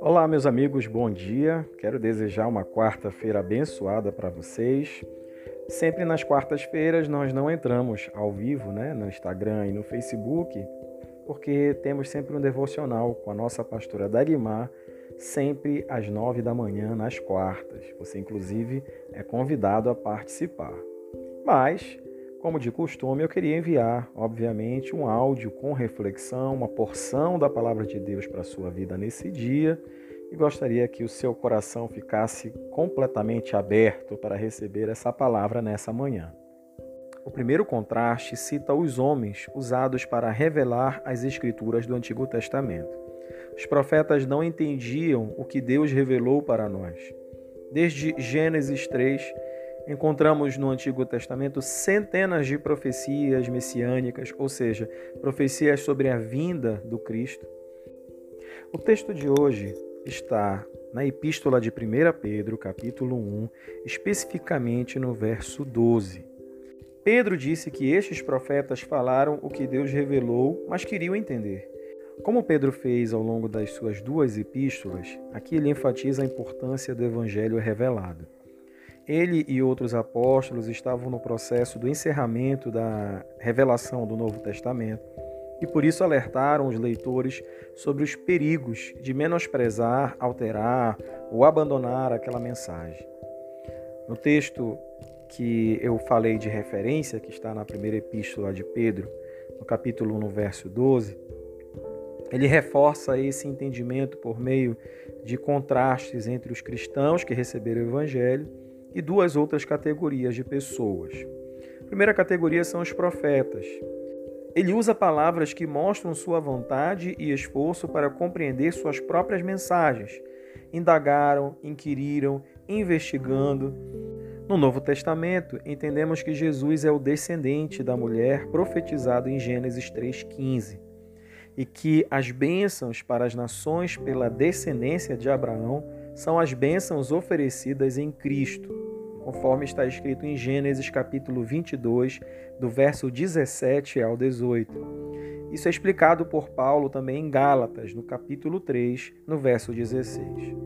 Olá, meus amigos, bom dia. Quero desejar uma quarta-feira abençoada para vocês. Sempre nas quartas-feiras nós não entramos ao vivo, né, no Instagram e no Facebook, porque temos sempre um devocional com a nossa pastora Dagmar, sempre às nove da manhã nas quartas. Você inclusive é convidado a participar. Mas, como de costume, eu queria enviar, obviamente, um áudio com reflexão, uma porção da palavra de Deus para a sua vida nesse dia e gostaria que o seu coração ficasse completamente aberto para receber essa palavra nessa manhã. O primeiro contraste cita os homens usados para revelar as escrituras do Antigo Testamento. Os profetas não entendiam o que Deus revelou para nós. Desde Gênesis 3, encontramos no Antigo Testamento centenas de profecias messiânicas, ou seja, profecias sobre a vinda do Cristo. O texto de hoje está na Epístola de 1 Pedro, capítulo 1, especificamente no verso 12. Pedro disse que estes profetas falaram o que Deus revelou, mas queriam entender. Como Pedro fez ao longo das suas duas epístolas, aqui ele enfatiza a importância do evangelho revelado. Ele e outros apóstolos estavam no processo do encerramento da revelação do Novo Testamento e por isso alertaram os leitores sobre os perigos de menosprezar, alterar ou abandonar aquela mensagem. No texto que eu falei de referência, que está na primeira epístola de Pedro, no capítulo 1, no verso 12, ele reforça esse entendimento por meio de contrastes entre os cristãos que receberam o evangelho e duas outras categorias de pessoas. A primeira categoria são os profetas, ele usa palavras que mostram sua vontade e esforço para compreender suas próprias mensagens. Indagaram, inquiriram, investigando. No Novo Testamento, entendemos que Jesus é o descendente da mulher profetizado em Gênesis 3,15 e que as bênçãos para as nações pela descendência de Abraão são as bênçãos oferecidas em Cristo conforme está escrito em Gênesis capítulo 22, do verso 17 ao 18. Isso é explicado por Paulo também em Gálatas, no capítulo 3, no verso 16.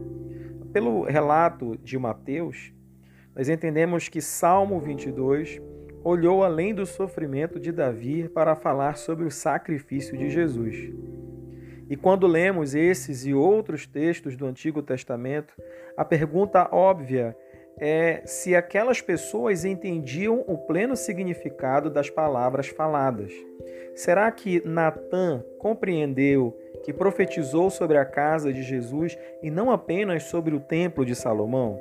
Pelo relato de Mateus, nós entendemos que Salmo 22 olhou além do sofrimento de Davi para falar sobre o sacrifício de Jesus. E quando lemos esses e outros textos do Antigo Testamento, a pergunta óbvia é se aquelas pessoas entendiam o pleno significado das palavras faladas. Será que Natã compreendeu que profetizou sobre a casa de Jesus e não apenas sobre o templo de Salomão?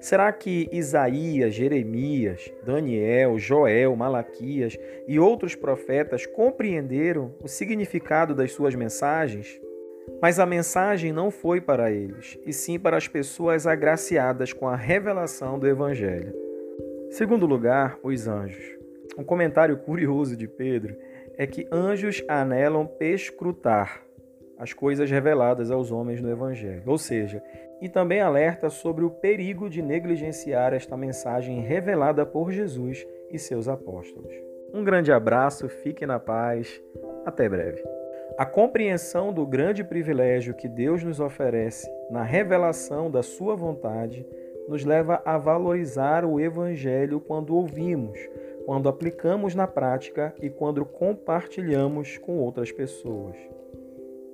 Será que Isaías, Jeremias, Daniel, Joel, Malaquias e outros profetas compreenderam o significado das suas mensagens? Mas a mensagem não foi para eles, e sim para as pessoas agraciadas com a revelação do Evangelho. Segundo lugar, os anjos. Um comentário curioso de Pedro é que anjos anelam perscrutar as coisas reveladas aos homens no Evangelho, ou seja, e também alerta sobre o perigo de negligenciar esta mensagem revelada por Jesus e seus apóstolos. Um grande abraço, fique na paz, até breve. A compreensão do grande privilégio que Deus nos oferece na revelação da Sua vontade nos leva a valorizar o Evangelho quando ouvimos, quando aplicamos na prática e quando compartilhamos com outras pessoas.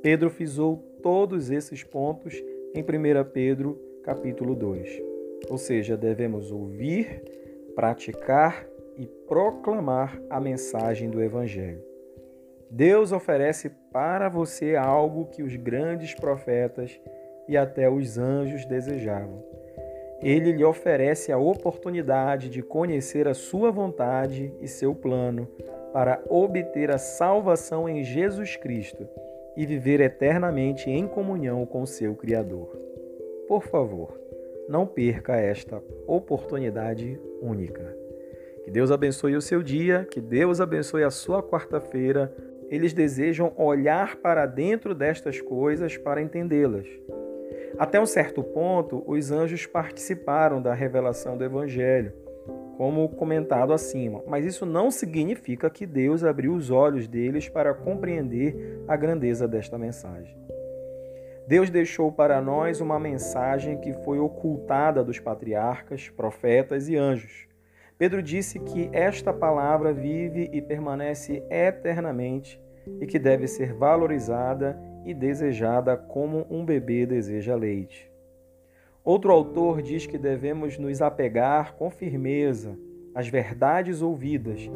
Pedro frisou todos esses pontos em 1 Pedro capítulo 2. Ou seja, devemos ouvir, praticar e proclamar a mensagem do Evangelho. Deus oferece para você algo que os grandes profetas e até os anjos desejavam. Ele lhe oferece a oportunidade de conhecer a sua vontade e seu plano para obter a salvação em Jesus Cristo e viver eternamente em comunhão com seu Criador. Por favor, não perca esta oportunidade única. Que Deus abençoe o seu dia, que Deus abençoe a sua quarta-feira eles desejam olhar para dentro destas coisas para entendê-las. Até um certo ponto, os anjos participaram da revelação do Evangelho. Como comentado acima, mas isso não significa que Deus abriu os olhos deles para compreender a grandeza desta mensagem. Deus deixou para nós uma mensagem que foi ocultada dos patriarcas, profetas e anjos. Pedro disse que esta palavra vive e permanece eternamente e que deve ser valorizada e desejada como um bebê deseja leite. Outro autor diz que devemos nos apegar com firmeza às verdades ouvidas